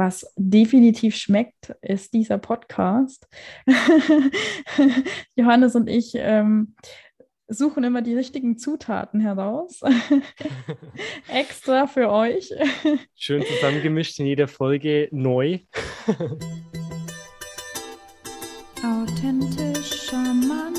was definitiv schmeckt, ist dieser Podcast. Johannes und ich ähm, suchen immer die richtigen Zutaten heraus. Extra für euch. Schön zusammengemischt in jeder Folge neu. Authentisch charmant.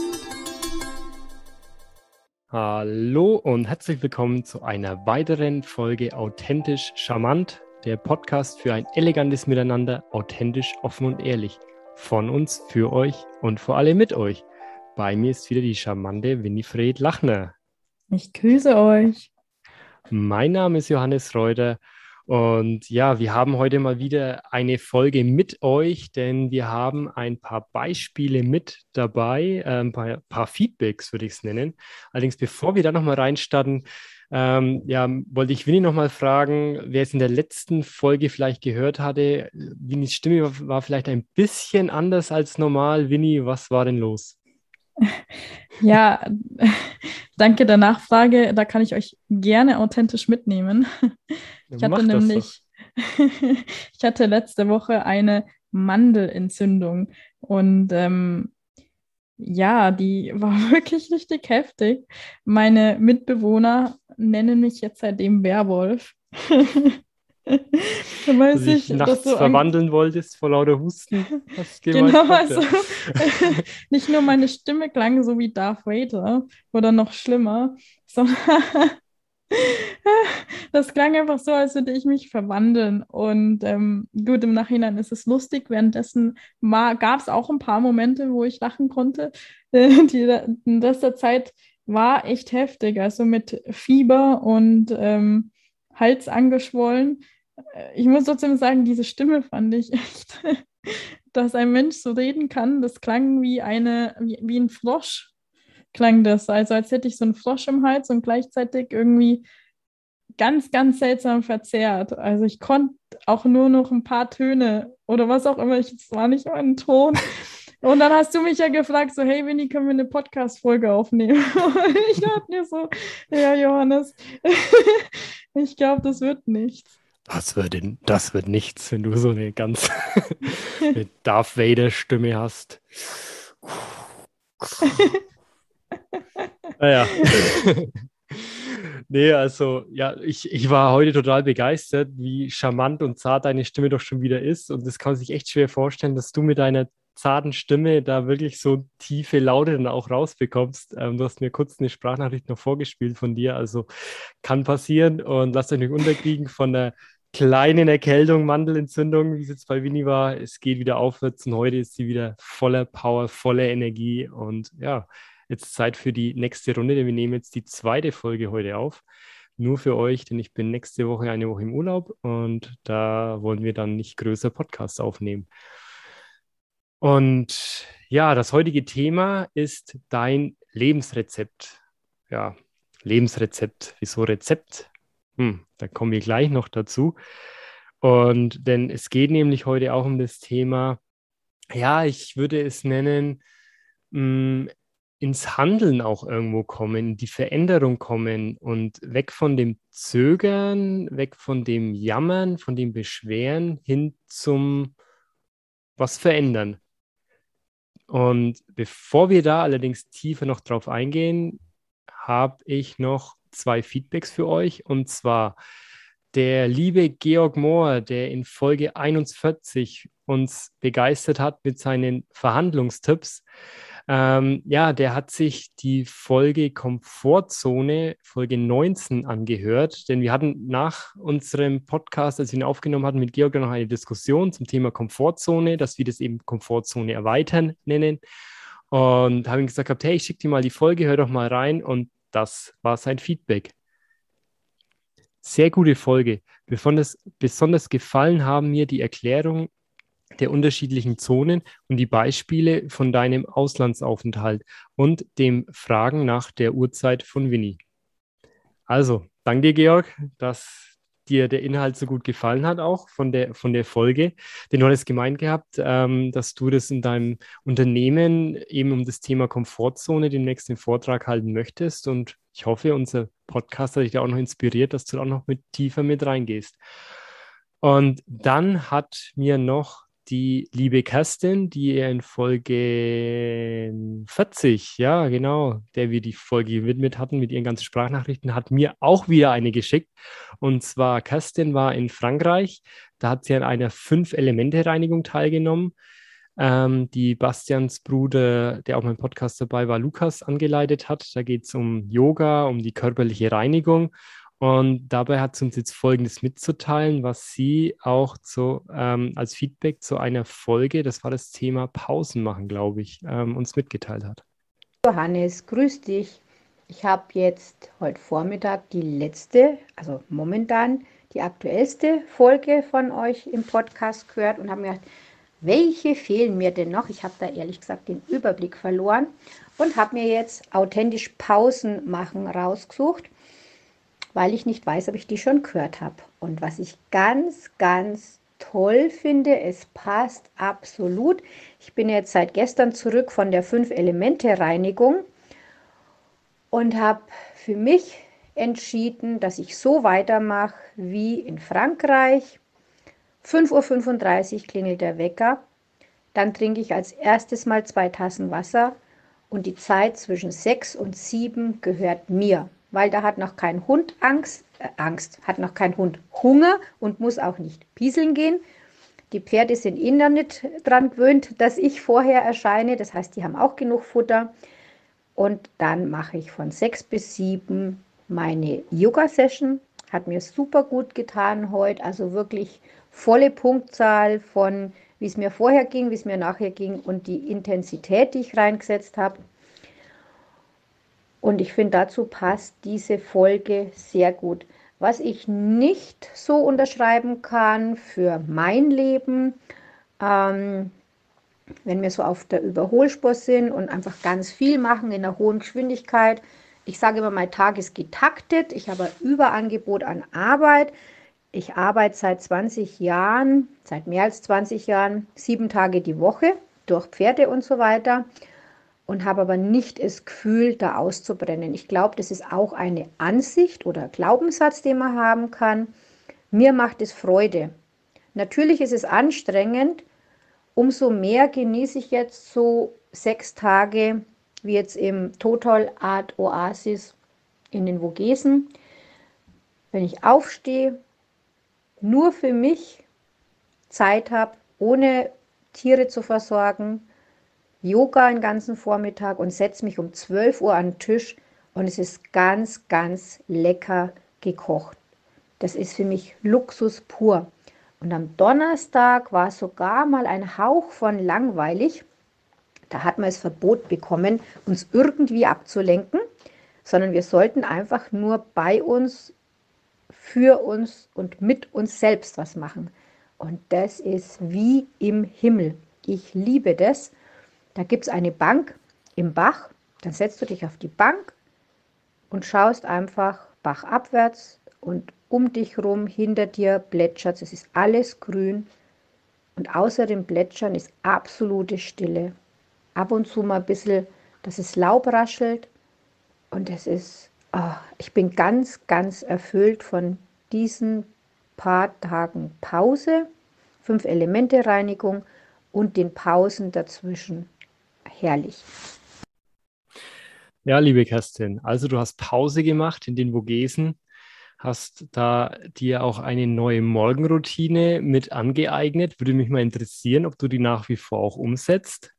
Hallo und herzlich willkommen zu einer weiteren Folge Authentisch charmant, der Podcast für ein elegantes Miteinander, authentisch, offen und ehrlich. Von uns, für euch und vor allem mit euch. Bei mir ist wieder die charmante Winifred Lachner. Ich grüße euch. Mein Name ist Johannes Reuter und ja, wir haben heute mal wieder eine Folge mit euch, denn wir haben ein paar Beispiele mit dabei, äh, ein paar, paar Feedbacks würde ich es nennen. Allerdings, bevor wir da nochmal reinstarten, ähm, ja, wollte ich Winnie nochmal fragen, wer es in der letzten Folge vielleicht gehört hatte. Winnies Stimme war, war vielleicht ein bisschen anders als normal. Winnie, was war denn los? Ja, danke der Nachfrage. Da kann ich euch gerne authentisch mitnehmen. Ich hatte nämlich, ich hatte letzte Woche eine Mandelentzündung und ähm, ja, die war wirklich richtig heftig. Meine Mitbewohner nennen mich jetzt seitdem Werwolf. Weil du dich nachts so verwandeln wolltest vor lauter Husten. genau, also nicht nur meine Stimme klang so wie Darth Vader oder noch schlimmer, sondern das klang einfach so, als würde ich mich verwandeln. Und ähm, gut, im Nachhinein ist es lustig. Währenddessen gab es auch ein paar Momente, wo ich lachen konnte. Die, in der Zeit war echt heftig, also mit Fieber und ähm, Hals angeschwollen. Ich muss trotzdem sagen, diese Stimme fand ich echt, dass ein Mensch so reden kann. Das klang wie eine, wie, wie ein Frosch klang das. Also als hätte ich so einen Frosch im Hals und gleichzeitig irgendwie ganz, ganz seltsam verzerrt. Also ich konnte auch nur noch ein paar Töne oder was auch immer. Es war nicht mal ein Ton. Und dann hast du mich ja gefragt, so, hey Winnie, können wir eine Podcast-Folge aufnehmen? ich dachte mir so, ja, Johannes, ich glaube, das wird nichts. Das wird, in, das wird nichts, wenn du so eine ganz Darth Vader-Stimme hast. naja. nee, also ja, ich, ich war heute total begeistert, wie charmant und zart deine Stimme doch schon wieder ist. Und das kann man sich echt schwer vorstellen, dass du mit deiner zarten Stimme da wirklich so tiefe Laute dann auch rausbekommst. Ähm, du hast mir kurz eine Sprachnachricht noch vorgespielt von dir, also kann passieren und lasst euch nicht unterkriegen von der kleinen Erkältung, Mandelentzündung, wie es jetzt bei Winnie war. Es geht wieder aufwärts und heute ist sie wieder voller Power, voller Energie und ja, jetzt Zeit für die nächste Runde, denn wir nehmen jetzt die zweite Folge heute auf. Nur für euch, denn ich bin nächste Woche eine Woche im Urlaub und da wollen wir dann nicht größer Podcasts aufnehmen. Und ja, das heutige Thema ist dein Lebensrezept. Ja, Lebensrezept. Wieso Rezept? Hm, da kommen wir gleich noch dazu. Und denn es geht nämlich heute auch um das Thema, ja, ich würde es nennen, mh, hm, ins Handeln auch irgendwo kommen, die Veränderung kommen und weg von dem Zögern, weg von dem Jammern, von dem Beschweren hin zum was verändern. Und bevor wir da allerdings tiefer noch drauf eingehen, habe ich noch zwei Feedbacks für euch. Und zwar der liebe Georg Mohr, der in Folge 41 uns begeistert hat mit seinen Verhandlungstipps. Ähm, ja, der hat sich die Folge Komfortzone, Folge 19 angehört, denn wir hatten nach unserem Podcast, als wir ihn aufgenommen hatten, mit Georg noch eine Diskussion zum Thema Komfortzone, dass wir das eben Komfortzone erweitern nennen. Und habe ihm gesagt, hey, ich schicke dir mal die Folge, hör doch mal rein. Und das war sein Feedback. Sehr gute Folge. Besonders, besonders gefallen haben mir die Erklärung der unterschiedlichen Zonen und die Beispiele von deinem Auslandsaufenthalt und dem Fragen nach der Uhrzeit von Winnie. Also, danke dir, Georg, dass dir der Inhalt so gut gefallen hat, auch von der, von der Folge. Denn du hattest gemeint gehabt, ähm, dass du das in deinem Unternehmen eben um das Thema Komfortzone demnächst den Vortrag halten möchtest. Und ich hoffe, unser Podcast hat dich da auch noch inspiriert, dass du da auch noch mit tiefer mit reingehst. Und dann hat mir noch die liebe Kerstin, die in Folge 40, ja, genau, der wir die Folge gewidmet hatten mit ihren ganzen Sprachnachrichten, hat mir auch wieder eine geschickt. Und zwar, Kerstin war in Frankreich, da hat sie an einer Fünf-Elemente-Reinigung teilgenommen, ähm, die Bastians Bruder, der auch mein Podcast dabei war, Lukas, angeleitet hat. Da geht es um Yoga, um die körperliche Reinigung. Und dabei hat sie uns jetzt Folgendes mitzuteilen, was sie auch zu, ähm, als Feedback zu einer Folge, das war das Thema Pausen machen, glaube ich, ähm, uns mitgeteilt hat. Johannes, grüß dich. Ich habe jetzt heute Vormittag die letzte, also momentan die aktuellste Folge von euch im Podcast gehört und habe mir gedacht, welche fehlen mir denn noch? Ich habe da ehrlich gesagt den Überblick verloren und habe mir jetzt authentisch Pausen machen rausgesucht weil ich nicht weiß, ob ich die schon gehört habe. Und was ich ganz, ganz toll finde, es passt absolut. Ich bin jetzt seit gestern zurück von der Fünf-Elemente-Reinigung und habe für mich entschieden, dass ich so weitermache wie in Frankreich. 5.35 Uhr klingelt der Wecker. Dann trinke ich als erstes mal zwei Tassen Wasser und die Zeit zwischen 6 und 7 gehört mir weil da hat noch kein Hund Angst, äh, Angst, hat noch kein Hund Hunger und muss auch nicht pieseln gehen. Die Pferde sind eh nicht dran gewöhnt, dass ich vorher erscheine. Das heißt, die haben auch genug Futter. Und dann mache ich von sechs bis sieben meine Yoga-Session. Hat mir super gut getan heute. Also wirklich volle Punktzahl von, wie es mir vorher ging, wie es mir nachher ging und die Intensität, die ich reingesetzt habe. Und ich finde, dazu passt diese Folge sehr gut. Was ich nicht so unterschreiben kann für mein Leben, ähm, wenn wir so auf der Überholspur sind und einfach ganz viel machen in einer hohen Geschwindigkeit. Ich sage immer, mein Tag ist getaktet. Ich habe ein Überangebot an Arbeit. Ich arbeite seit 20 Jahren, seit mehr als 20 Jahren, sieben Tage die Woche durch Pferde und so weiter und habe aber nicht das Gefühl, da auszubrennen. Ich glaube, das ist auch eine Ansicht oder Glaubenssatz, den man haben kann. Mir macht es Freude. Natürlich ist es anstrengend. Umso mehr genieße ich jetzt so sechs Tage wie jetzt im Total Art Oasis in den Vogesen. Wenn ich aufstehe, nur für mich Zeit habe, ohne Tiere zu versorgen, Yoga den ganzen Vormittag und setze mich um 12 Uhr an den Tisch und es ist ganz, ganz lecker gekocht. Das ist für mich Luxus pur. Und am Donnerstag war sogar mal ein Hauch von langweilig. Da hat man das Verbot bekommen, uns irgendwie abzulenken, sondern wir sollten einfach nur bei uns, für uns und mit uns selbst was machen. Und das ist wie im Himmel. Ich liebe das. Da gibt es eine Bank im Bach. Dann setzt du dich auf die Bank und schaust einfach bachabwärts und um dich rum, hinter dir plätschert es. ist alles grün. Und außer dem Plätschern ist absolute Stille. Ab und zu mal ein bisschen, dass es Laub raschelt. Und es ist, oh, ich bin ganz, ganz erfüllt von diesen paar Tagen Pause, fünf Elemente Reinigung und den Pausen dazwischen herrlich. Ja, liebe Kerstin, also du hast Pause gemacht in den Vogesen, hast da dir auch eine neue Morgenroutine mit angeeignet. Würde mich mal interessieren, ob du die nach wie vor auch umsetzt.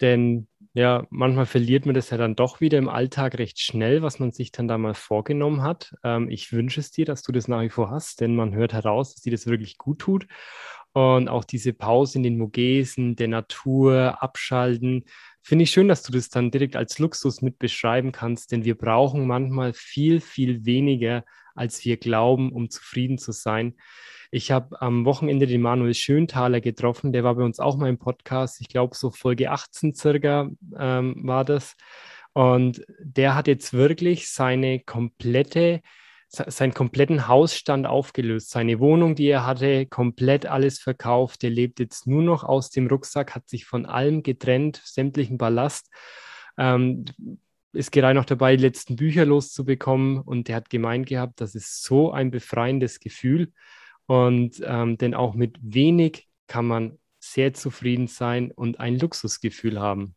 Denn ja, manchmal verliert man das ja dann doch wieder im Alltag recht schnell, was man sich dann da mal vorgenommen hat. Ähm, ich wünsche es dir, dass du das nach wie vor hast, denn man hört heraus, dass dir das wirklich gut tut. Und auch diese Pause in den Vogesen, der Natur, abschalten, Finde ich schön, dass du das dann direkt als Luxus mit beschreiben kannst, denn wir brauchen manchmal viel, viel weniger, als wir glauben, um zufrieden zu sein. Ich habe am Wochenende den Manuel Schönthaler getroffen, der war bei uns auch mal im Podcast. Ich glaube, so Folge 18 circa ähm, war das. Und der hat jetzt wirklich seine komplette seinen kompletten Hausstand aufgelöst. Seine Wohnung, die er hatte, komplett alles verkauft. Er lebt jetzt nur noch aus dem Rucksack, hat sich von allem getrennt, sämtlichen Ballast. Ähm, ist gerade noch dabei, die letzten Bücher loszubekommen und der hat gemeint gehabt, das ist so ein befreiendes Gefühl. Und ähm, denn auch mit wenig kann man sehr zufrieden sein und ein Luxusgefühl haben.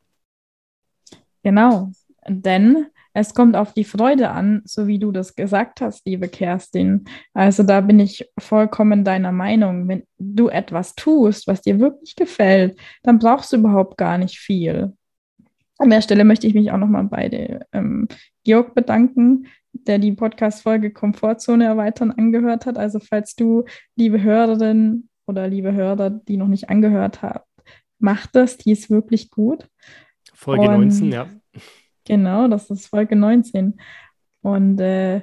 Genau, denn es kommt auf die Freude an, so wie du das gesagt hast, liebe Kerstin. Also da bin ich vollkommen deiner Meinung. Wenn du etwas tust, was dir wirklich gefällt, dann brauchst du überhaupt gar nicht viel. An der Stelle möchte ich mich auch nochmal bei ähm, Georg bedanken, der die Podcast-Folge Komfortzone erweitern angehört hat. Also falls du, liebe Hörerin oder liebe Hörer, die noch nicht angehört habt, macht das, die ist wirklich gut. Folge Und, 19, ja. Genau, das ist Folge 19. Und äh,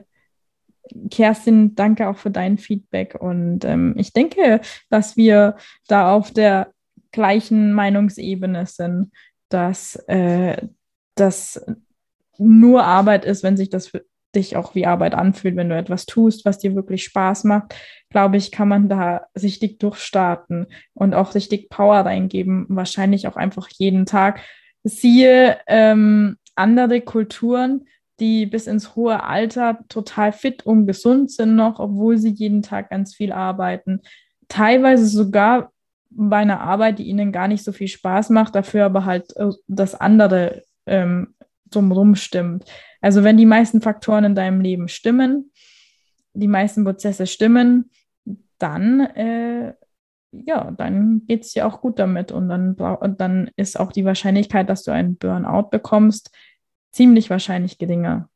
Kerstin, danke auch für dein Feedback. Und ähm, ich denke, dass wir da auf der gleichen Meinungsebene sind, dass äh, das nur Arbeit ist, wenn sich das für dich auch wie Arbeit anfühlt, wenn du etwas tust, was dir wirklich Spaß macht, glaube ich, kann man da richtig durchstarten und auch richtig Power reingeben, wahrscheinlich auch einfach jeden Tag. Siehe ähm, andere Kulturen, die bis ins hohe Alter total fit und gesund sind noch, obwohl sie jeden Tag ganz viel arbeiten. Teilweise sogar bei einer Arbeit, die ihnen gar nicht so viel Spaß macht, dafür aber halt äh, das andere ähm, drumherum stimmt. Also wenn die meisten Faktoren in deinem Leben stimmen, die meisten Prozesse stimmen, dann, äh, ja, dann geht es dir auch gut damit und dann, und dann ist auch die Wahrscheinlichkeit, dass du einen Burnout bekommst, ziemlich wahrscheinlich geringer.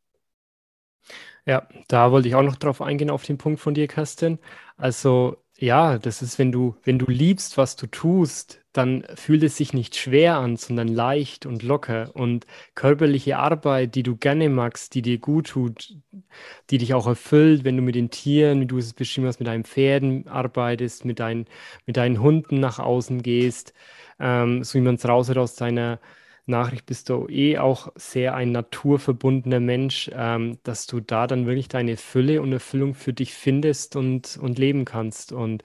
Ja, da wollte ich auch noch drauf eingehen, auf den Punkt von dir, Kerstin. Also ja, das ist, wenn du, wenn du liebst, was du tust, dann fühlt es sich nicht schwer an, sondern leicht und locker. Und körperliche Arbeit, die du gerne magst, die dir gut tut, die dich auch erfüllt, wenn du mit den Tieren, wie du es beschrieben hast, mit deinen Pferden arbeitest, mit, dein, mit deinen Hunden nach außen gehst, ähm, so wie man es raushört aus deiner Nachricht bist du eh auch sehr ein naturverbundener Mensch, ähm, dass du da dann wirklich deine Fülle und Erfüllung für dich findest und, und leben kannst. Und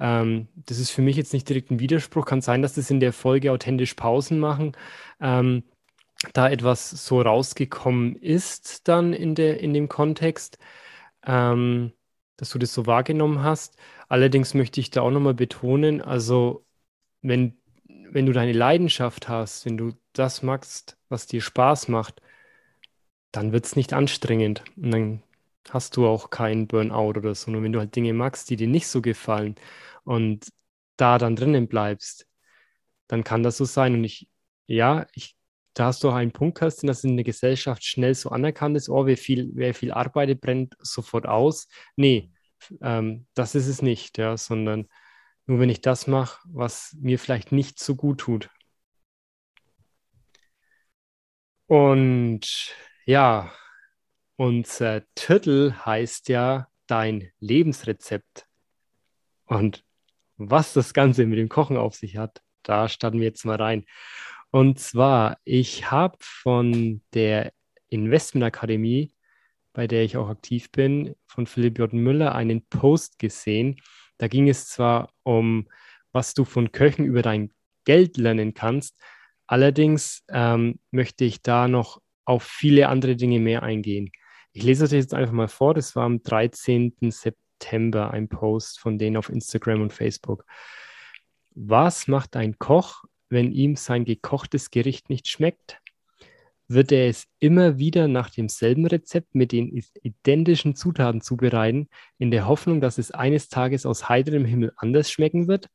ähm, das ist für mich jetzt nicht direkt ein Widerspruch. Kann sein, dass das in der Folge authentisch Pausen machen. Ähm, da etwas so rausgekommen ist dann in, der, in dem Kontext, ähm, dass du das so wahrgenommen hast. Allerdings möchte ich da auch nochmal betonen, also wenn wenn du deine Leidenschaft hast, wenn du das magst, was dir Spaß macht, dann wird es nicht anstrengend. Und dann hast du auch keinen Burnout oder so. Nur wenn du halt Dinge magst, die dir nicht so gefallen und da dann drinnen bleibst, dann kann das so sein. Und ich, ja, ich, da hast du auch einen Punkt, Kerstin, dass in der Gesellschaft schnell so anerkannt ist, oh, wer viel, wer viel arbeitet, brennt sofort aus. Nee, ähm, das ist es nicht, ja, sondern nur wenn ich das mache, was mir vielleicht nicht so gut tut. Und ja, unser Titel heißt ja dein Lebensrezept. Und was das Ganze mit dem Kochen auf sich hat, da starten wir jetzt mal rein. Und zwar, ich habe von der Investmentakademie, bei der ich auch aktiv bin, von Philipp J. Müller einen Post gesehen, da ging es zwar um, was du von Köchen über dein Geld lernen kannst, allerdings ähm, möchte ich da noch auf viele andere Dinge mehr eingehen. Ich lese das jetzt einfach mal vor. Das war am 13. September ein Post von denen auf Instagram und Facebook. Was macht ein Koch, wenn ihm sein gekochtes Gericht nicht schmeckt? wird er es immer wieder nach demselben Rezept mit den identischen Zutaten zubereiten, in der Hoffnung, dass es eines Tages aus heiterem Himmel anders schmecken wird?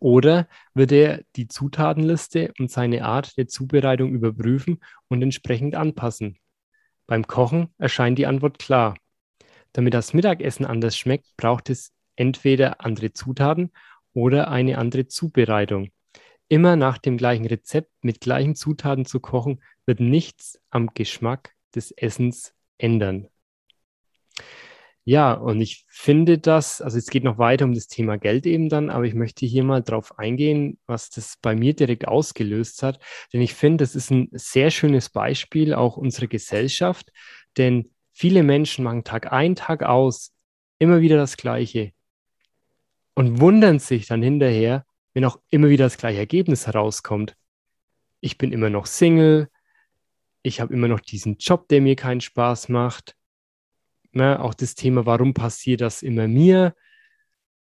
Oder wird er die Zutatenliste und seine Art der Zubereitung überprüfen und entsprechend anpassen? Beim Kochen erscheint die Antwort klar. Damit das Mittagessen anders schmeckt, braucht es entweder andere Zutaten oder eine andere Zubereitung. Immer nach dem gleichen Rezept mit gleichen Zutaten zu kochen, wird nichts am Geschmack des Essens ändern. Ja, und ich finde das, also es geht noch weiter um das Thema Geld eben dann, aber ich möchte hier mal drauf eingehen, was das bei mir direkt ausgelöst hat. Denn ich finde, das ist ein sehr schönes Beispiel auch unserer Gesellschaft, denn viele Menschen machen Tag ein, Tag aus immer wieder das Gleiche und wundern sich dann hinterher, wenn auch immer wieder das gleiche Ergebnis herauskommt. Ich bin immer noch Single, ich habe immer noch diesen Job, der mir keinen Spaß macht. Na, auch das Thema, warum passiert das immer mir?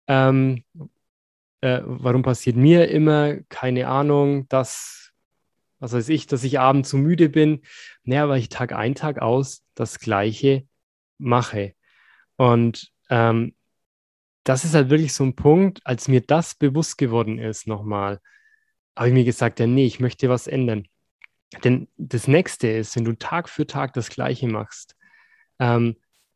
ähm, äh, warum passiert mir immer, keine Ahnung, dass, was weiß ich, dass ich abends zu müde bin. Naja, weil ich Tag ein, Tag aus das Gleiche mache. Und ähm, das ist halt wirklich so ein Punkt, als mir das bewusst geworden ist nochmal, habe ich mir gesagt, ja, nee, ich möchte was ändern. Denn das nächste ist, wenn du Tag für Tag das Gleiche machst, ähm,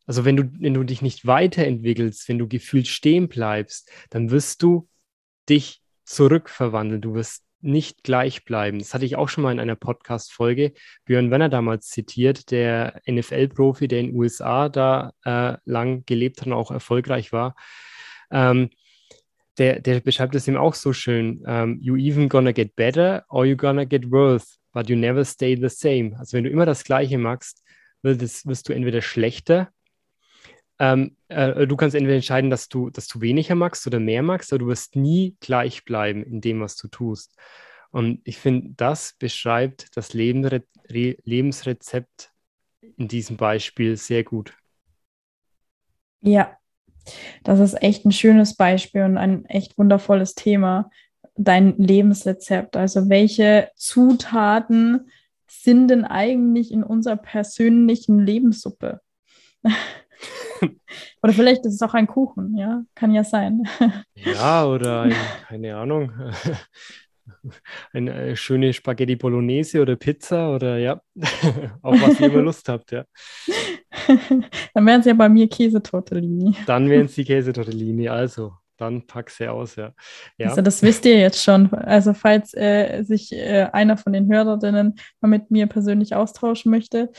also wenn du, wenn du dich nicht weiterentwickelst, wenn du gefühlt stehen bleibst, dann wirst du dich zurückverwandeln. Du wirst nicht gleich bleiben. Das hatte ich auch schon mal in einer Podcast-Folge. Björn Werner damals zitiert, der NFL-Profi, der in den USA da äh, lang gelebt hat und auch erfolgreich war. Ähm, der, der beschreibt es ihm auch so schön. Ähm, you even gonna get better or you gonna get worse, but you never stay the same. Also wenn du immer das Gleiche machst, wirst du entweder schlechter ähm, äh, du kannst entweder entscheiden, dass du, dass du weniger magst oder mehr magst, aber du wirst nie gleich bleiben in dem, was du tust. Und ich finde, das beschreibt das Lebensre Lebensrezept in diesem Beispiel sehr gut. Ja, das ist echt ein schönes Beispiel und ein echt wundervolles Thema. Dein Lebensrezept. Also welche Zutaten sind denn eigentlich in unserer persönlichen Lebenssuppe? oder vielleicht ist es auch ein Kuchen, ja, kann ja sein. ja, oder ein, keine Ahnung, eine schöne Spaghetti Bolognese oder Pizza oder ja, auf was ihr immer Lust habt, ja. Dann wären es ja bei mir Käsetortellini. Dann wären es die Käsetortellini, also dann pack sie aus, ja. ja. Also das wisst ihr jetzt schon. Also falls äh, sich äh, einer von den Hörerinnen mal mit mir persönlich austauschen möchte,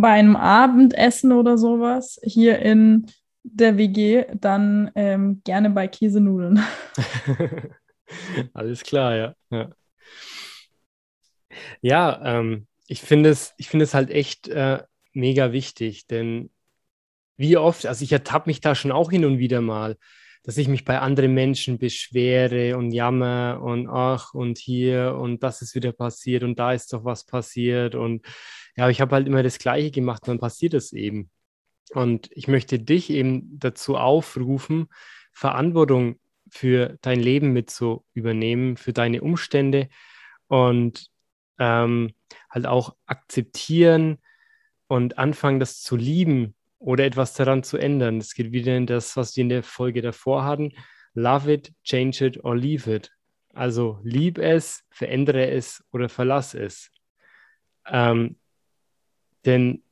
bei einem Abendessen oder sowas hier in der WG, dann ähm, gerne bei Käsenudeln. Alles klar, ja. Ja, ja ähm, ich finde es, ich es halt echt äh, mega wichtig, denn wie oft, also ich ertappe mich da schon auch hin und wieder mal, dass ich mich bei anderen Menschen beschwere und jammer und ach und hier und das ist wieder passiert und da ist doch was passiert und ja, ich habe halt immer das Gleiche gemacht und dann passiert es eben. Und ich möchte dich eben dazu aufrufen, Verantwortung für dein Leben mit zu übernehmen, für deine Umstände und ähm, halt auch akzeptieren und anfangen, das zu lieben, oder etwas daran zu ändern. Es geht wieder in das, was wir in der Folge davor hatten. Love it, change it or leave it. Also lieb es, verändere es oder verlass es. Ähm, denn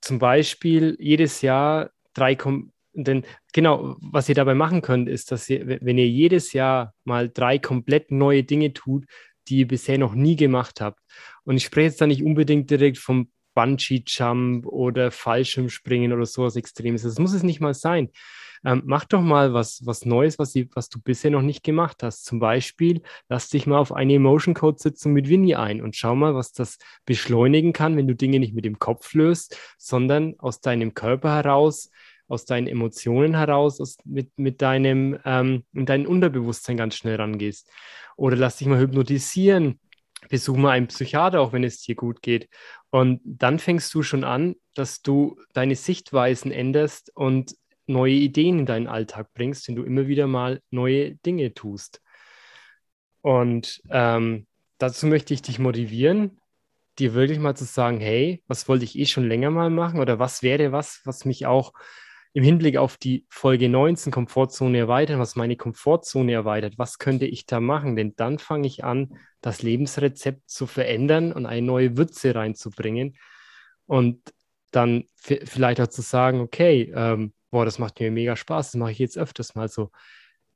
zum Beispiel jedes Jahr drei, Kom denn genau, was ihr dabei machen könnt, ist, dass ihr, wenn ihr jedes Jahr mal drei komplett neue Dinge tut, die ihr bisher noch nie gemacht habt. Und ich spreche jetzt da nicht unbedingt direkt vom Bungee-Jump oder Fallschirmspringen oder sowas Extremes. Das muss es nicht mal sein. Ähm, mach doch mal was, was Neues, was, was du bisher noch nicht gemacht hast. Zum Beispiel, lass dich mal auf eine Emotion Code Sitzung mit Winnie ein und schau mal, was das beschleunigen kann, wenn du Dinge nicht mit dem Kopf löst, sondern aus deinem Körper heraus, aus deinen Emotionen heraus, aus, mit, mit deinem, ähm, in dein Unterbewusstsein ganz schnell rangehst. Oder lass dich mal hypnotisieren besuch mal einen Psychiater, auch wenn es dir gut geht. Und dann fängst du schon an, dass du deine Sichtweisen änderst und neue Ideen in deinen Alltag bringst, wenn du immer wieder mal neue Dinge tust. Und ähm, dazu möchte ich dich motivieren, dir wirklich mal zu sagen, hey, was wollte ich eh schon länger mal machen oder was wäre was, was mich auch im Hinblick auf die Folge 19 Komfortzone erweitern, was meine Komfortzone erweitert, was könnte ich da machen? Denn dann fange ich an, das Lebensrezept zu verändern und eine neue Würze reinzubringen und dann vielleicht auch zu sagen, okay, ähm, boah, das macht mir mega Spaß, das mache ich jetzt öfters mal so.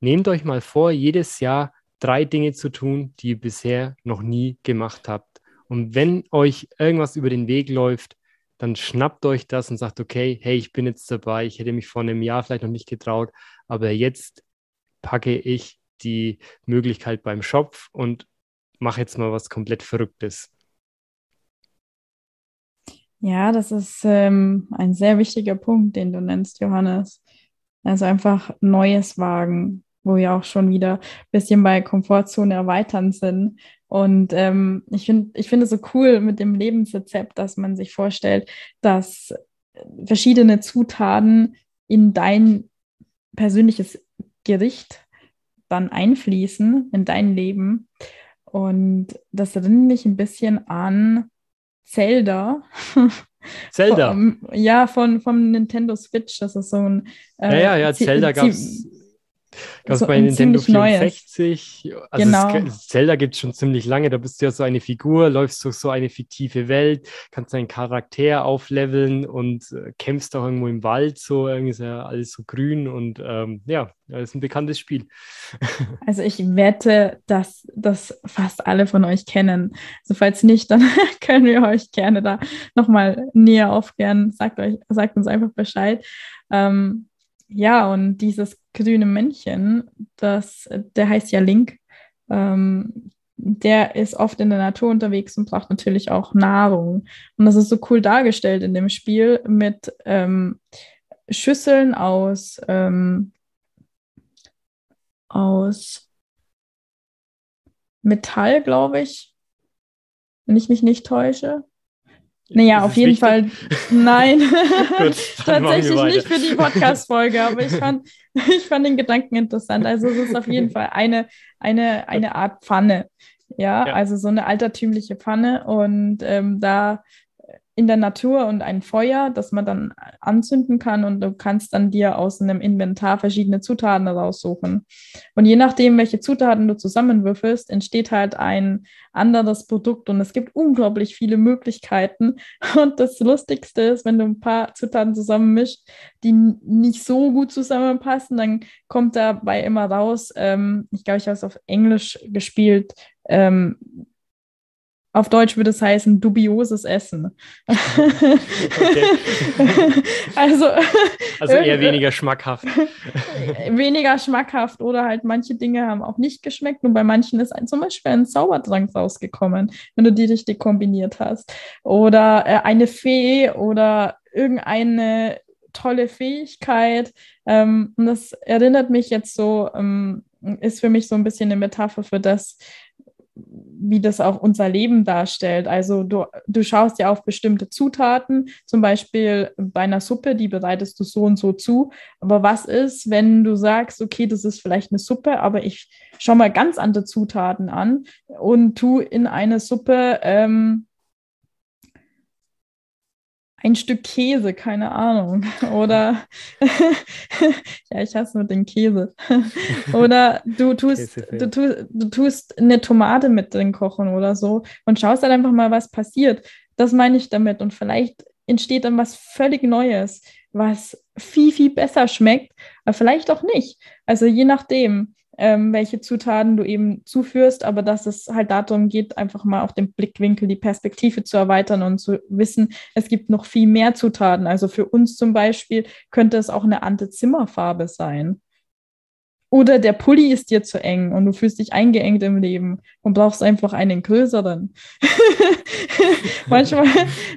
Nehmt euch mal vor, jedes Jahr drei Dinge zu tun, die ihr bisher noch nie gemacht habt. Und wenn euch irgendwas über den Weg läuft, dann schnappt euch das und sagt, okay, hey, ich bin jetzt dabei, ich hätte mich vor einem Jahr vielleicht noch nicht getraut, aber jetzt packe ich die Möglichkeit beim Schopf und mache jetzt mal was komplett Verrücktes. Ja, das ist ähm, ein sehr wichtiger Punkt, den du nennst, Johannes. Also einfach Neues wagen, wo wir auch schon wieder ein bisschen bei Komfortzone erweitern sind. Und ähm, ich finde ich finde es so cool mit dem Lebensrezept, dass man sich vorstellt, dass verschiedene Zutaten in dein persönliches Gericht dann einfließen in dein Leben. Und das erinnert mich ein bisschen an Zelda. Zelda. Von, ja, von, vom Nintendo Switch. Das ist so ein. Äh, ja, ja, ja, Zelda gab es Gab so bei Nintendo 64. Also genau. es, Zelda gibt es schon ziemlich lange. Da bist du ja so eine Figur, läufst durch so eine fiktive Welt, kannst deinen Charakter aufleveln und äh, kämpfst auch irgendwo im Wald. So irgendwie ist ja alles so grün und ähm, ja, das ist ein bekanntes Spiel. Also ich wette, dass das fast alle von euch kennen. Also falls nicht, dann können wir euch gerne da nochmal näher aufklären. Sagt euch, sagt uns einfach Bescheid. Ähm, ja, und dieses grüne Männchen, das, der heißt ja Link, ähm, der ist oft in der Natur unterwegs und braucht natürlich auch Nahrung. Und das ist so cool dargestellt in dem Spiel mit ähm, Schüsseln aus, ähm, aus Metall, glaube ich, wenn ich mich nicht täusche. Naja, auf jeden wichtig? Fall. Nein, Gut, tatsächlich nicht für die Podcast-Folge, aber ich fand, ich fand den Gedanken interessant. Also es ist auf jeden Fall eine, eine, eine Art Pfanne. Ja, ja. also so eine altertümliche Pfanne. Und ähm, da in der Natur und ein Feuer, das man dann anzünden kann und du kannst dann dir aus einem Inventar verschiedene Zutaten raussuchen. Und je nachdem, welche Zutaten du zusammenwürfelst, entsteht halt ein anderes Produkt und es gibt unglaublich viele Möglichkeiten. Und das Lustigste ist, wenn du ein paar Zutaten zusammenmischst, die nicht so gut zusammenpassen, dann kommt dabei immer raus, ähm, ich glaube, ich habe es auf Englisch gespielt, ähm, auf Deutsch würde es heißen dubioses Essen. also, also eher weniger schmackhaft. weniger schmackhaft oder halt manche Dinge haben auch nicht geschmeckt und bei manchen ist ein, zum Beispiel ein Zaubertrank rausgekommen, wenn du die richtig kombiniert hast. Oder äh, eine Fee oder irgendeine tolle Fähigkeit. Ähm, und das erinnert mich jetzt so, ähm, ist für mich so ein bisschen eine Metapher für das, wie das auch unser Leben darstellt. Also du, du schaust ja auf bestimmte Zutaten, zum Beispiel bei einer Suppe, die bereitest du so und so zu. Aber was ist, wenn du sagst, okay, das ist vielleicht eine Suppe, aber ich schaue mal ganz andere Zutaten an und tu in eine Suppe ähm, ein Stück Käse, keine Ahnung. Oder ja, ich hasse mit dem Käse. Oder du tust, du, tust, du tust eine Tomate mit drin kochen oder so und schaust dann einfach mal, was passiert. Das meine ich damit. Und vielleicht entsteht dann was völlig Neues, was viel, viel besser schmeckt, aber vielleicht auch nicht. Also je nachdem ähm, welche Zutaten du eben zuführst, aber dass es halt darum geht, einfach mal auch den Blickwinkel, die Perspektive zu erweitern und zu wissen, es gibt noch viel mehr Zutaten. Also für uns zum Beispiel könnte es auch eine Ante-Zimmerfarbe sein. Oder der Pulli ist dir zu eng und du fühlst dich eingeengt im Leben und brauchst einfach einen größeren. manchmal,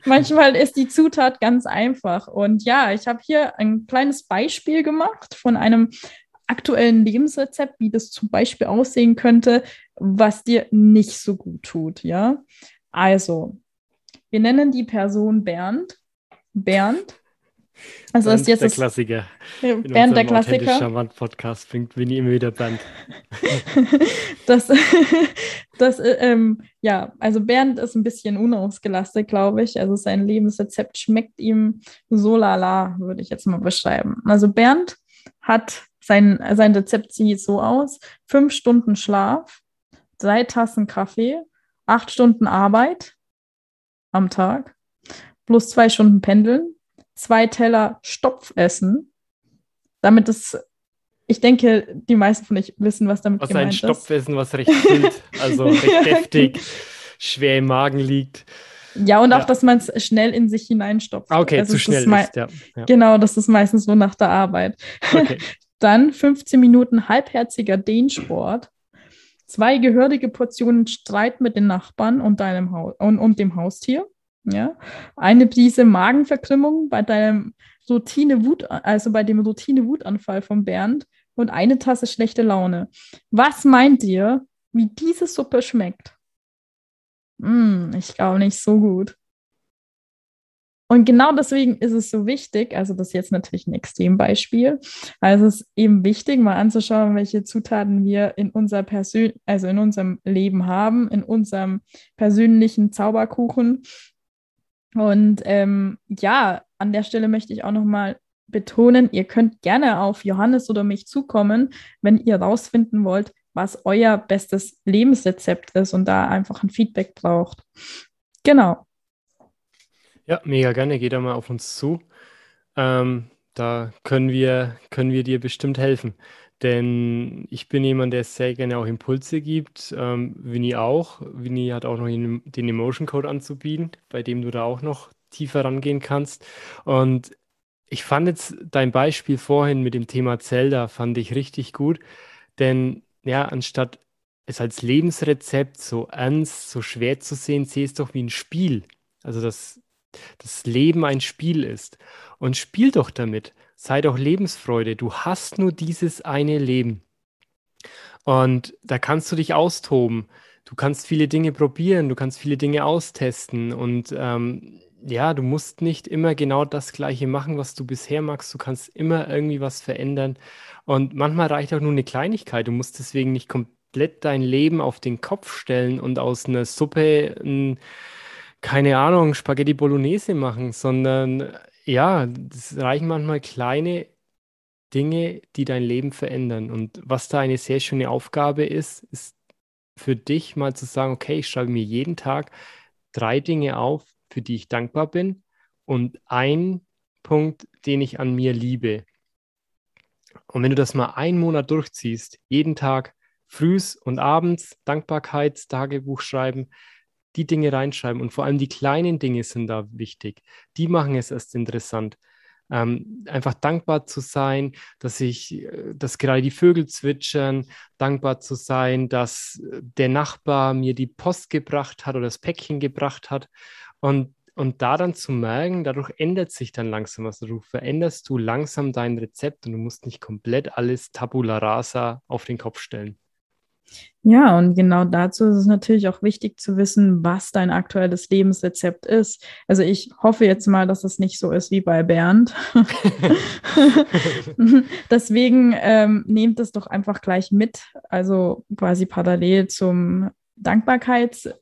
manchmal ist die Zutat ganz einfach. Und ja, ich habe hier ein kleines Beispiel gemacht von einem aktuellen Lebensrezept, wie das zum Beispiel aussehen könnte, was dir nicht so gut tut, ja? Also, wir nennen die Person Bernd. Bernd. Also Bernd ist jetzt der Klassiker. Bernd der Klassiker. Charmant Podcast fängt Winnie immer wieder Bernd. das, das ähm, ja, also Bernd ist ein bisschen unausgelastet, glaube ich. Also sein Lebensrezept schmeckt ihm so lala, würde ich jetzt mal beschreiben. Also Bernd hat sein, sein Rezept sieht so aus: fünf Stunden Schlaf, drei Tassen Kaffee, acht Stunden Arbeit am Tag, plus zwei Stunden Pendeln, zwei Teller Stopfessen. Damit ist, ich denke, die meisten von euch wissen, was damit was gemeint ist. Was ein Stopfessen, was recht füllt, also recht deftig, schwer im Magen liegt. Ja, und auch, dass man es schnell in sich hineinstopft. Ah, okay, also zu schnell ist, ja. ja. Genau, das ist meistens so nach der Arbeit. Okay. Dann 15 Minuten halbherziger Dehnsport, zwei gehörige Portionen Streit mit den Nachbarn und, deinem Haus und, und dem Haustier. Ja? Eine Prise Magenverkrümmung bei deinem Routine-Wut, also bei dem Routine-Wutanfall von Bernd und eine Tasse schlechte Laune. Was meint ihr, wie diese Suppe schmeckt? Mm, ich glaube nicht so gut. Und genau deswegen ist es so wichtig, also das ist jetzt natürlich ein Extrembeispiel, also es ist eben wichtig, mal anzuschauen, welche Zutaten wir in unser Persön also in unserem Leben haben, in unserem persönlichen Zauberkuchen. Und ähm, ja, an der Stelle möchte ich auch nochmal betonen, ihr könnt gerne auf Johannes oder mich zukommen, wenn ihr rausfinden wollt, was euer bestes Lebensrezept ist und da einfach ein Feedback braucht. Genau. Ja, mega gerne. Geh da mal auf uns zu. Ähm, da können wir, können wir dir bestimmt helfen. Denn ich bin jemand, der sehr gerne auch Impulse gibt. Ähm, Winnie auch. Winnie hat auch noch den, den Emotion Code anzubieten, bei dem du da auch noch tiefer rangehen kannst. Und ich fand jetzt dein Beispiel vorhin mit dem Thema Zelda, fand ich richtig gut. Denn ja, anstatt es als Lebensrezept so ernst, so schwer zu sehen, sehe es doch wie ein Spiel. Also das das Leben ein Spiel ist. Und spiel doch damit. Sei doch Lebensfreude. Du hast nur dieses eine Leben. Und da kannst du dich austoben. Du kannst viele Dinge probieren, du kannst viele Dinge austesten. Und ähm, ja, du musst nicht immer genau das Gleiche machen, was du bisher magst. Du kannst immer irgendwie was verändern. Und manchmal reicht auch nur eine Kleinigkeit. Du musst deswegen nicht komplett dein Leben auf den Kopf stellen und aus einer Suppe ein keine Ahnung, Spaghetti Bolognese machen, sondern ja, es reichen manchmal kleine Dinge, die dein Leben verändern. Und was da eine sehr schöne Aufgabe ist, ist für dich mal zu sagen, okay, ich schreibe mir jeden Tag drei Dinge auf, für die ich dankbar bin und ein Punkt, den ich an mir liebe. Und wenn du das mal einen Monat durchziehst, jeden Tag frühs und abends Dankbarkeitstagebuch schreiben, die Dinge reinschreiben und vor allem die kleinen Dinge sind da wichtig. Die machen es erst interessant. Ähm, einfach dankbar zu sein, dass ich, äh, dass gerade die Vögel zwitschern, dankbar zu sein, dass äh, der Nachbar mir die Post gebracht hat oder das Päckchen gebracht hat und und da dann zu merken, dadurch ändert sich dann langsam was. Du veränderst du langsam dein Rezept und du musst nicht komplett alles tabula rasa auf den Kopf stellen. Ja, und genau dazu ist es natürlich auch wichtig zu wissen, was dein aktuelles Lebensrezept ist. Also ich hoffe jetzt mal, dass es nicht so ist wie bei Bernd. Deswegen ähm, nehmt es doch einfach gleich mit, also quasi parallel zum Dankbarkeitsbuch,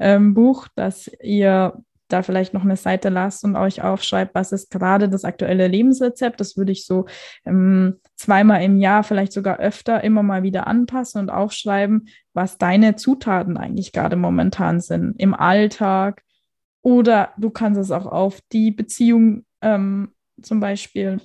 ähm, dass ihr da vielleicht noch eine Seite lasst und euch aufschreibt, was ist gerade das aktuelle Lebensrezept. Das würde ich so ähm, zweimal im Jahr, vielleicht sogar öfter, immer mal wieder anpassen und aufschreiben, was deine Zutaten eigentlich gerade momentan sind im Alltag. Oder du kannst es auch auf die Beziehung ähm, zum Beispiel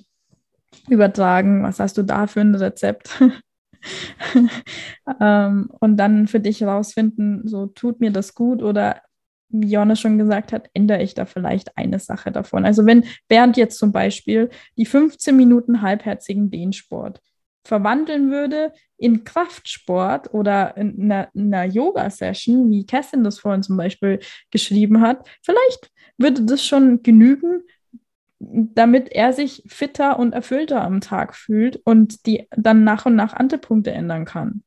übertragen. Was hast du da für ein Rezept? ähm, und dann für dich herausfinden, so tut mir das gut oder wie Jonas schon gesagt hat, ändere ich da vielleicht eine Sache davon. Also wenn Bernd jetzt zum Beispiel die 15 Minuten halbherzigen Dehnsport verwandeln würde in Kraftsport oder in einer, einer Yoga-Session, wie Kerstin das vorhin zum Beispiel geschrieben hat, vielleicht würde das schon genügen, damit er sich fitter und erfüllter am Tag fühlt und die dann nach und nach Antepunkte ändern kann.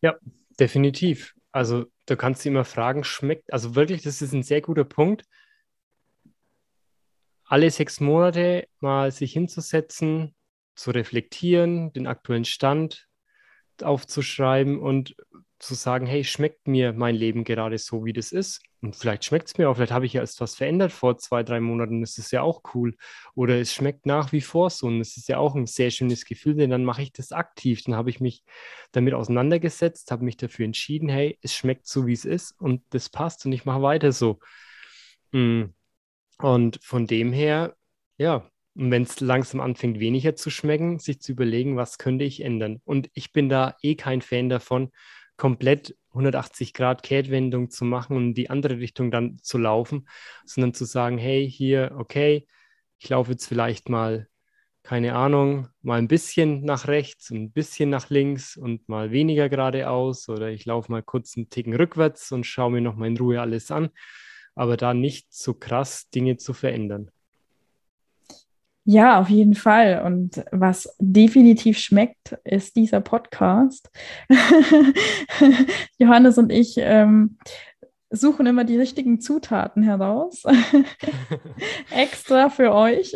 Ja, definitiv. Also du kannst dich immer fragen, schmeckt, also wirklich, das ist ein sehr guter Punkt. Alle sechs Monate mal sich hinzusetzen, zu reflektieren, den aktuellen Stand aufzuschreiben und zu sagen, hey, schmeckt mir mein Leben gerade so, wie das ist? Und vielleicht schmeckt es mir auch, vielleicht habe ich ja erst was verändert vor zwei, drei Monaten, das ist ja auch cool. Oder es schmeckt nach wie vor so und das ist ja auch ein sehr schönes Gefühl, denn dann mache ich das aktiv. Dann habe ich mich damit auseinandergesetzt, habe mich dafür entschieden, hey, es schmeckt so, wie es ist und das passt und ich mache weiter so. Mm. Und von dem her, ja, wenn es langsam anfängt, weniger zu schmecken, sich zu überlegen, was könnte ich ändern. Und ich bin da eh kein Fan davon, komplett 180 Grad Kehrtwendung zu machen und in die andere Richtung dann zu laufen, sondern zu sagen, hey, hier, okay, ich laufe jetzt vielleicht mal, keine Ahnung, mal ein bisschen nach rechts, ein bisschen nach links und mal weniger geradeaus oder ich laufe mal kurz einen Ticken rückwärts und schaue mir nochmal in Ruhe alles an, aber da nicht so krass Dinge zu verändern. Ja, auf jeden Fall. Und was definitiv schmeckt, ist dieser Podcast. Johannes und ich ähm, suchen immer die richtigen Zutaten heraus. Extra für euch.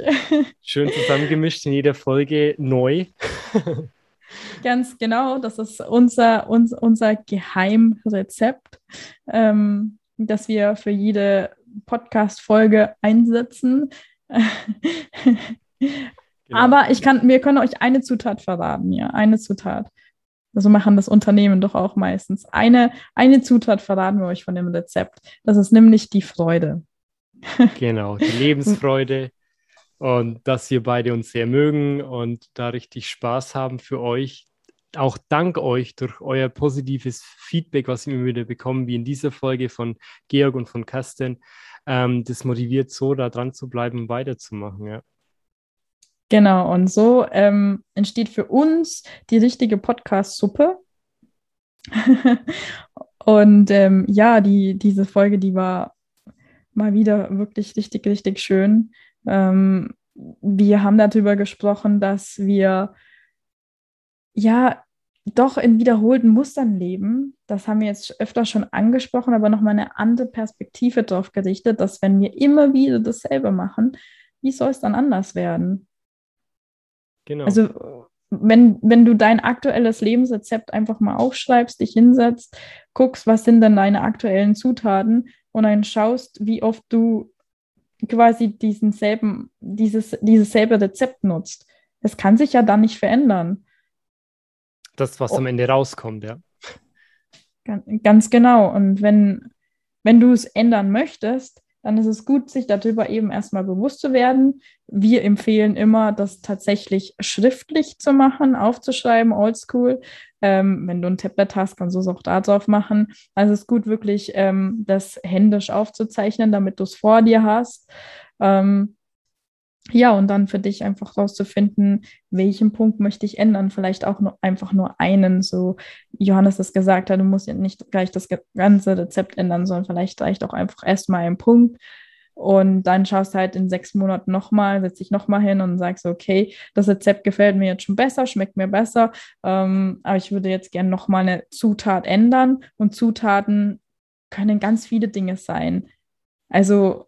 Schön zusammengemischt in jeder Folge neu. Ganz genau, das ist unser, uns, unser Geheimrezept, ähm, das wir für jede Podcast-Folge einsetzen. Genau. Aber ich kann, wir können euch eine Zutat verraten, ja, eine Zutat. So machen das Unternehmen doch auch meistens. Eine, eine Zutat verraten wir euch von dem Rezept. Das ist nämlich die Freude. Genau, die Lebensfreude und dass wir beide uns sehr mögen und da richtig Spaß haben für euch. Auch dank euch durch euer positives Feedback, was wir immer wieder bekommen, wie in dieser Folge von Georg und von Kasten. Ähm, das motiviert so, da dran zu bleiben und weiterzumachen. Ja. Genau, und so ähm, entsteht für uns die richtige Podcast-Suppe. und ähm, ja, die, diese Folge, die war mal wieder wirklich richtig, richtig schön. Ähm, wir haben darüber gesprochen, dass wir ja doch in wiederholten Mustern leben. Das haben wir jetzt öfter schon angesprochen, aber nochmal eine andere Perspektive darauf gerichtet, dass wenn wir immer wieder dasselbe machen, wie soll es dann anders werden? Genau. Also wenn, wenn du dein aktuelles Lebensrezept einfach mal aufschreibst, dich hinsetzt, guckst, was sind denn deine aktuellen Zutaten und dann schaust, wie oft du quasi diesen selben, dieses, dieses selbe Rezept nutzt. Das kann sich ja dann nicht verändern. Das, was oh. am Ende rauskommt, ja. Ganz genau. Und wenn, wenn du es ändern möchtest, dann ist es gut, sich darüber eben erstmal bewusst zu werden. Wir empfehlen immer, das tatsächlich schriftlich zu machen, aufzuschreiben, oldschool. Ähm, wenn du ein Tablet hast, kannst du es auch da drauf machen. Also es ist gut, wirklich ähm, das händisch aufzuzeichnen, damit du es vor dir hast. Ähm, ja, und dann für dich einfach rauszufinden, welchen Punkt möchte ich ändern. Vielleicht auch nur, einfach nur einen, so Johannes das gesagt hat, du musst ja nicht gleich das ganze Rezept ändern, sondern vielleicht reicht auch einfach erstmal einen Punkt. Und dann schaust halt in sechs Monaten nochmal, setzt dich nochmal hin und sagst, okay, das Rezept gefällt mir jetzt schon besser, schmeckt mir besser, ähm, aber ich würde jetzt gerne nochmal eine Zutat ändern. Und Zutaten können ganz viele Dinge sein. Also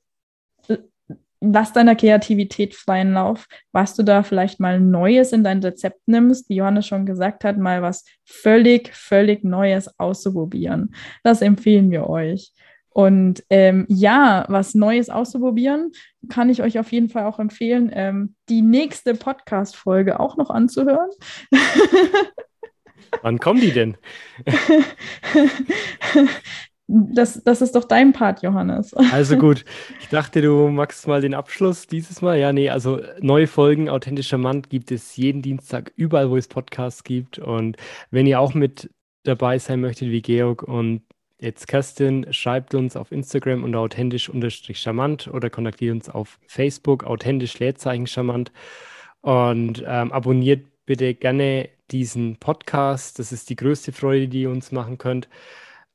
lass deiner Kreativität freien Lauf, was du da vielleicht mal Neues in dein Rezept nimmst, wie Johannes schon gesagt hat, mal was völlig, völlig Neues auszuprobieren. Das empfehlen wir euch. Und ähm, ja, was Neues auszuprobieren, kann ich euch auf jeden Fall auch empfehlen, ähm, die nächste Podcast-Folge auch noch anzuhören. Wann kommen die denn? Das, das ist doch dein Part, Johannes. Also gut, ich dachte, du magst mal den Abschluss dieses Mal. Ja, nee, also neue Folgen Authentischer Mann gibt es jeden Dienstag überall, wo es Podcasts gibt. Und wenn ihr auch mit dabei sein möchtet, wie Georg und jetzt Kerstin, schreibt uns auf Instagram unter authentisch-charmant oder kontaktiert uns auf Facebook authentisch-charmant und ähm, abonniert bitte gerne diesen Podcast. Das ist die größte Freude, die ihr uns machen könnt.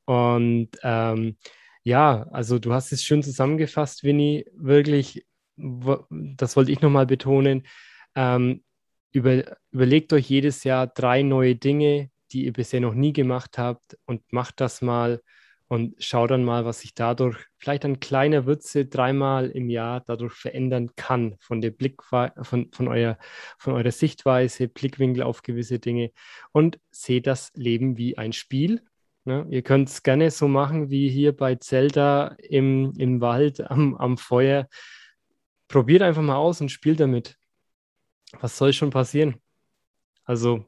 Und ähm, ja, also du hast es schön zusammengefasst, Winnie. Wirklich, das wollte ich nochmal betonen. Ähm, über, überlegt euch jedes Jahr drei neue Dinge, die ihr bisher noch nie gemacht habt und macht das mal und schaut dann mal, was sich dadurch vielleicht ein kleiner Würze dreimal im Jahr dadurch verändern kann von der Blick von, von, euer, von eurer Sichtweise, Blickwinkel auf gewisse Dinge und seht das Leben wie ein Spiel Ne? Ihr könnt es gerne so machen wie hier bei Zelda im, im Wald am, am Feuer. Probiert einfach mal aus und spielt damit. Was soll schon passieren? Also,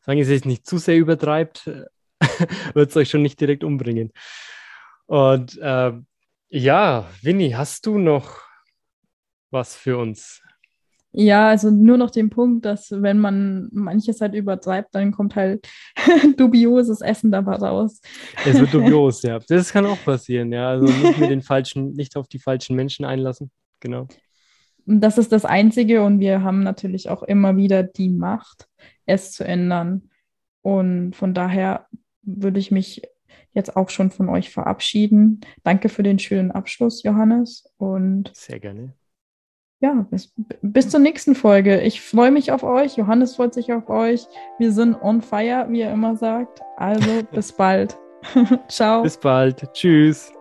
sagen Sie es nicht zu sehr übertreibt, wird es euch schon nicht direkt umbringen. Und äh, ja, Winnie, hast du noch was für uns? Ja, also nur noch den Punkt, dass wenn man manches halt übertreibt, dann kommt halt dubioses Essen dabei raus. Es wird dubios, ja. Das kann auch passieren, ja. Also nicht mit den falschen, nicht auf die falschen Menschen einlassen. Genau. Das ist das Einzige und wir haben natürlich auch immer wieder die Macht, es zu ändern. Und von daher würde ich mich jetzt auch schon von euch verabschieden. Danke für den schönen Abschluss, Johannes. Und sehr gerne ja, bis, bis zur nächsten Folge. Ich freue mich auf euch. Johannes freut sich auf euch. Wir sind on fire, wie er immer sagt. Also bis bald. Ciao. Bis bald. Tschüss.